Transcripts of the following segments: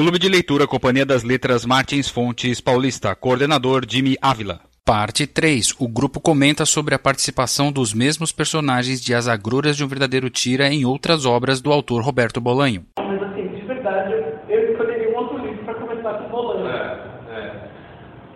Clube de Leitura Companhia das Letras Martins Fontes Paulista, coordenador Jimmy Ávila. Parte 3. O grupo comenta sobre a participação dos mesmos personagens de As Agruras de um Verdadeiro Tira em outras obras do autor Roberto Bolanho. Mas assim, de verdade, eu escolheria um outro livro para começar com Bolanho. É, é.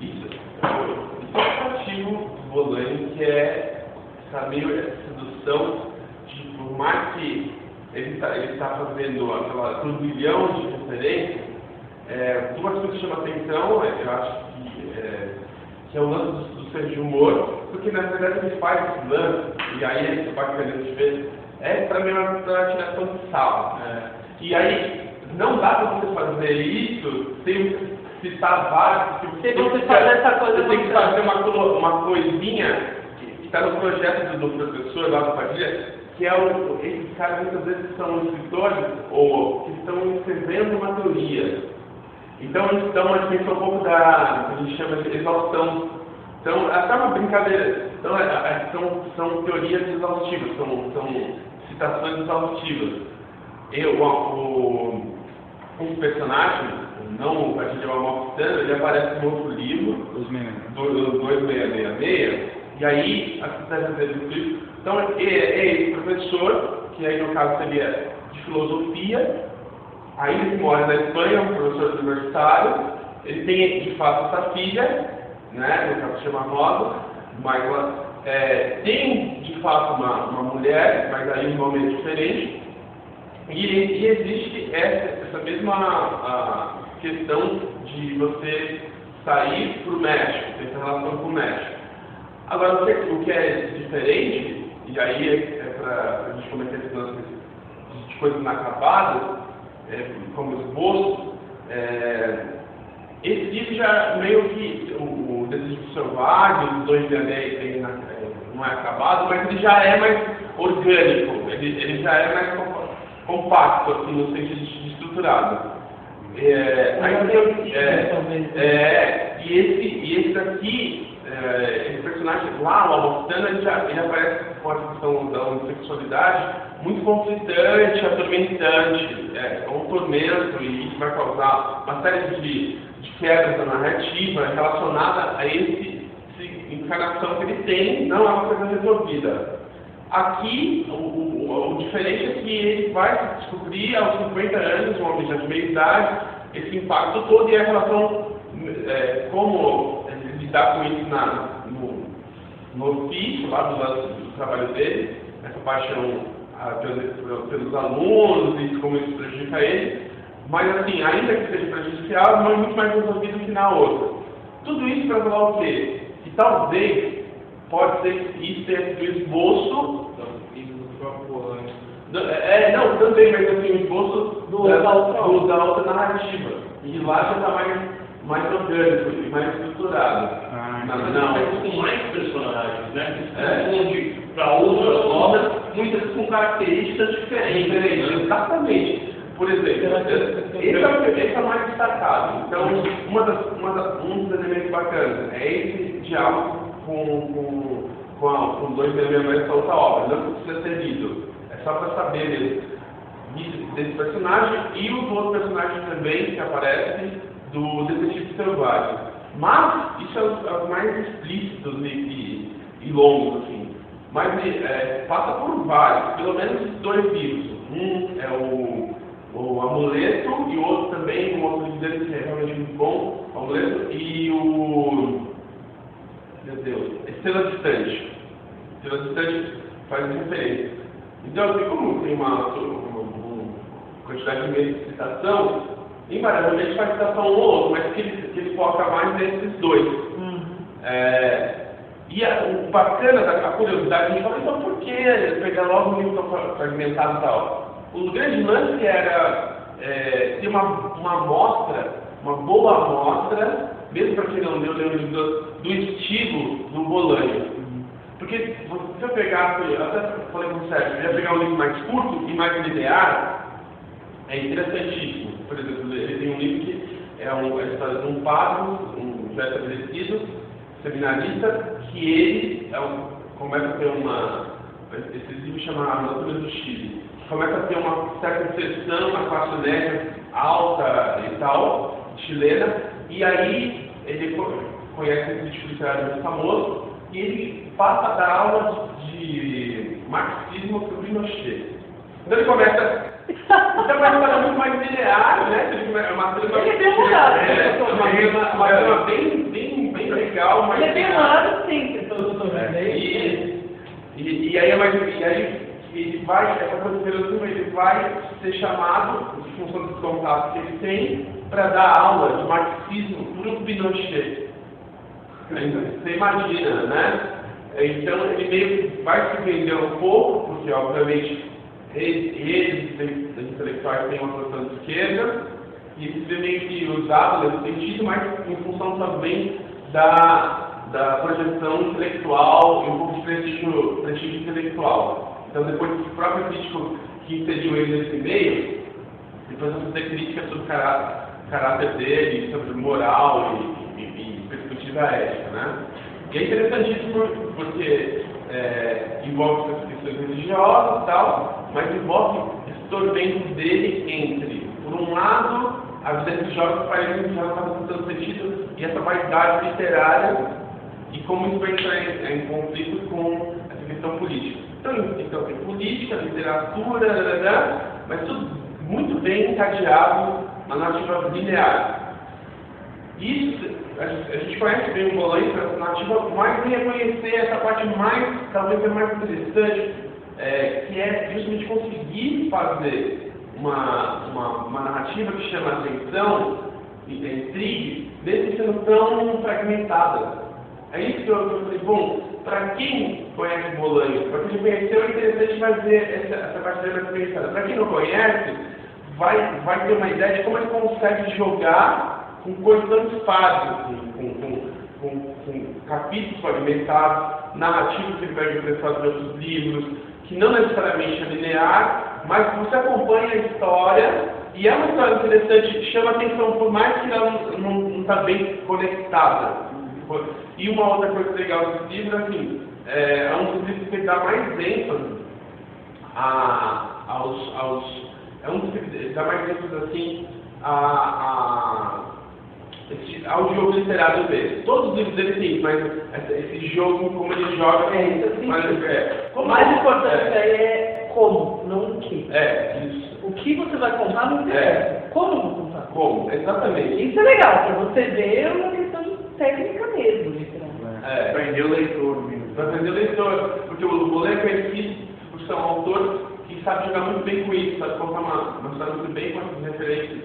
Isso, isso é o atrativo do Bolanho, que é essa meio essa sedução de, por mais que ele está tá fazendo aquela turbilhão de referências, é, uma coisa que chama atenção, é, eu acho que, é, que é o lance do, do senso de humor, porque na verdade ele faz esse lance, e aí é isso bacana de ver, é para mim uma tiração de sal. Né? E aí, não dá para você fazer isso sem citar vários, Se você fazer essa coisa, você tem que fazer uma, uma coisinha que está no projeto do, do professor lá do Padilha, que é o, esses caras muitas vezes são escritores ou que estão escrevendo uma teoria. Então eles dão uma dimensão um pouco da que a gente chama de exaustão. Então, até uma brincadeira. Então, é, é, são, são teorias exaustivas, são, são citações exaustivas. Eu, o, um personagem, não o Padilha Malmoctano, ele aparece no outro livro, do, do 2666, e aí, a cidade dele do livro. Então, é, é esse professor, que aí no caso seria de filosofia, aí ele mora na Espanha, é um professor universitário, ele tem de fato essa filha, né, no caso se chama Rosa, mas é, tem de fato uma, uma mulher, mas aí o nome é diferente, e, e existe essa, essa mesma a, questão de você sair para o México, ter relação com o México. Agora, o que, que é diferente, e aí é, é para a gente cometer esse lance de coisas inacabadas, é, como esboço, é, esse livro já meio que, o, o Desejo Selvagem, os dois de anéis, é, não é acabado, mas ele já é mais orgânico, ele, ele já é mais com- compacto, assim, no sentido de estruturado. É, aí tem, é, é, e esse, e esse daqui, é, esse personagem lá, o Almostano, ele, já, ele aparece com a questão da homossexualidade muito conflitante, atormentante, é, é um tormento, e isso vai causar uma série de, de quebras da narrativa relacionada a esse, esse encarnação que ele tem, não é uma coisa resolvida. Aqui, o, o, o diferente é que ele vai descobrir aos 50 anos, um homem já de meia idade, esse impacto todo e a relação, é, como ele lidar com isso na, no, no ofício, lá do, do trabalho dele, essa paixão pelos, pelos alunos e como isso prejudica ele. Mas, assim, ainda que seja prejudicial, não é muito mais resolvido que na outra. Tudo isso para falar o quê? Que talvez pode ser que isso tenha sido o esboço. do- É, não, também, mas assim, o esboço Do- da, da outra do- da outra narrativa. E lá já está mais, mais orgânico e mais estruturado. não, não. com mais personagens, né? É. Onde, para outras obras, muitas com características diferentes. Diferente, exatamente. Por exemplo, esse é, o, esse é mais destacado. Então, uma das, uma das, um dos elementos bacanas é esse diálogo com, com, com, a, com dois elementos da outra obra. Não precisa ser lido. É só para saber mesmo desse personagem e os outros personagens também que aparecem do Detetive Selvagem. Mas isso é os, é mais explícitos e, e, longos, assim. Mas é, passa por vários, pelo menos dois livros. Um é o, o Amuleto e o outro também, um outro dele que é realmente muito bom, o Amuleto, e o. Meu Deus, Estrela Distante. Estrela Distante faz referência. Então, assim, como tem uma, uma, uma quantidade imensa de citação, invariavelmente faz citação um ou outro, mas que ele, que ele foca mais nesses dois. É, e a, o bacana da a curiosidade, a gente fala, então por que pegar logo um livro fragmentado e tal? O grande lance era é, ter uma, uma amostra, uma boa amostra, mesmo para quem não leu o livro do, estilo do Bolanho. Porque se eu pegar, eu até falei com o Sérgio, eu ia pegar um livro mais curto e mais linear, é interessantíssimo. Por exemplo, ele tem um livro que é, um, a história de um padre, um já estabelecido, seminarista, que ele é um, começa a ter uma. Esse livro chama A Natura do Chile. Começa a ter uma certa inserção na classe média alta e tal, chilena, e aí ele conhece esse crítico literário muito famoso, e ele passa a dar aula de marxismo para o Pinochet. Então ele começa. Então vai uma muito mais linear, né? É uma trama. É. É, uma, uma trama bem, bem, bem legal. Mas ele é bem humorado sempre, todo mundo. É, e, e, e aí é mais. E aí ele vai, essa coisa do ele vai ser chamado, em função dos contatos que ele tem, para dar aula de marxismo para o Pinochet. Você imagina, né? Então ele meio que vai se vender um pouco, porque obviamente eles, eles intelectuais têm uma posição de esquerda, e ele se vê meio que usado nesse sentido, mas em função também da, da projeção intelectual e um pouco de prestígio, prestígio intelectual. Então depois que o próprio crítico que inseriu ele nesse meio, depois vai fazer crítica sobre o caráter, caráter dele, sobre moral e, e, e perspectiva ética, né? E é interessantíssimo porque é, envolve essas questões religiosas e tal, mas envolve esse tormento dele entre, por um lado, a vida religiosa parece que já não está fazendo sentido, e essa vaidade literária, e como isso vai entrar em, em conflito com essa questão política. Então, então tem política, literatura, mas tudo muito bem encadeado na narrativa linear. Isso a gente conhece bem o Bolanho, essa narrativa, mas vem conhecer essa parte mais, talvez é mais interessante, é, que é justamente conseguir fazer uma, uma, uma narrativa que chama atenção intrigue, mesmo sendo tão fragmentada. É isso que eu, eu falei, bom, para quem conhece Bolanho, para quem conheceu, é interessante fazer essa, essa parte mais fragmentada. Para quem não conhece, vai, vai ter uma ideia de como ele consegue jogar com coisas tão fáceis, assim, com, com, com, com, capítulos fragmentados, narrativas que ele vai representar de outros livros, que não necessariamente é linear, mas você acompanha a história e é uma história interessante, chama atenção, por mais que ela não está bem conectada. E uma outra coisa legal desse livro, assim, é, é um dos livros que dá mais ênfase a, aos, aos. É um dos que dá mais ênfase, assim, a, a ao jogo literário dele. Todos os livros dele têm, mas esse jogo, como ele joga. É, isso assim. Mas, é, o mais importante é, é como, não o que. É, isso. O que você vai contar não interessa. É. Como vou contar? Como, exatamente. Isso é legal, para você ver uma questão técnica mesmo, literalmente. É. Aprender o leitor mesmo. Para aprender o leitor. Porque o Bolé é conhecido por ser um autor que sabe jogar muito bem com isso, sabe contar uma, uma história muito bem com essas referências.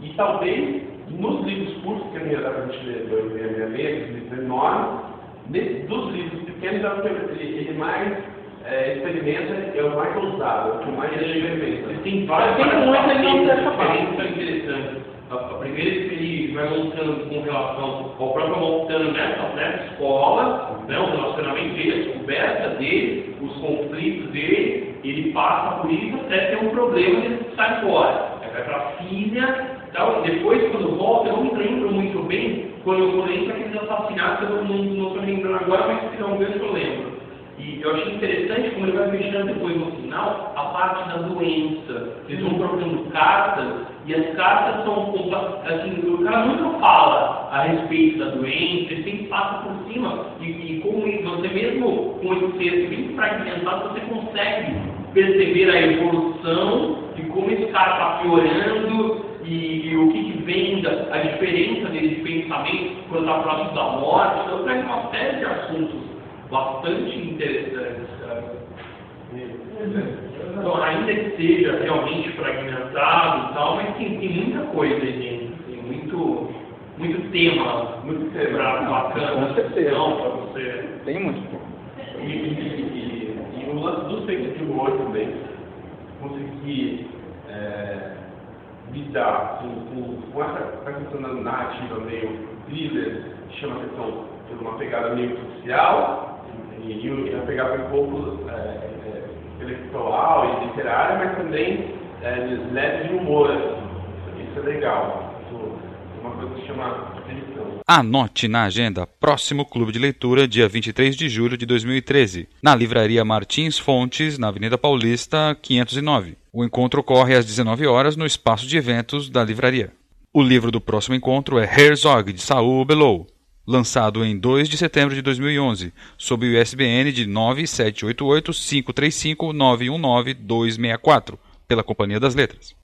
E talvez nos livros curtos, que a minha dá para a gente ler, eu ler, esses livros enormes, dos livros pequenos, é o que ele, ele mais é, experimenta, é o mais ousado, é o que mais ele experimenta. Ele tem várias tem muitas diferenças interessantes. A, a primeira é que ele vai montando com relação ao próprio montando nessa, nessa escola, né, o relacionamento dele, a descoberta dele, os conflitos dele, ele passa por isso até ter um problema e ele sai fora. Aí vai para a filha, então, depois, quando volta, eu não lembro muito bem quando eu lembro aqueles assassinatos, eu não estou lembrando agora, mas se não ver, eu lembro. E eu achei interessante como ele vai fechando depois no final a parte da doença. Eles vão trocando cartas e as cartas são assim, o cara nunca fala a respeito da doença, ele sempre passa por cima. E, e como você mesmo com esse texto bem fragmentado, você consegue perceber a evolução de como esse cara está piorando e, e o que, que vem da a diferença dele de pensamento quando está próximo da morte. Então traz uma série de assuntos bastante interessantes. Então, ainda que seja realmente fragmentado e tal, mas tem, tem muita coisa aí Tem muito, muito tema, muito tema bacana. Com certeza. Para você. Tem muito. E, e, e, e o lance do sentido hoje também, conseguir é, lidar com, com, com essa, questão da narrativa meio thriller, que chama atenção por uma pegada meio social, e, e, e a pegada um pouco é, é, intelectual e literária, mas também é, leve de humor. Assim. Isso é legal. Isso, é uma coisa que chama. Anote na agenda próximo Clube de Leitura, dia 23 de julho de 2013, na Livraria Martins Fontes, na Avenida Paulista, 509. O encontro ocorre às 19 horas no espaço de eventos da livraria. O livro do próximo encontro é Herzog, de Saul Bellow, lançado em 2 de setembro de 2011, sob o ISBN de 9788 535 919 264, pela Companhia das Letras.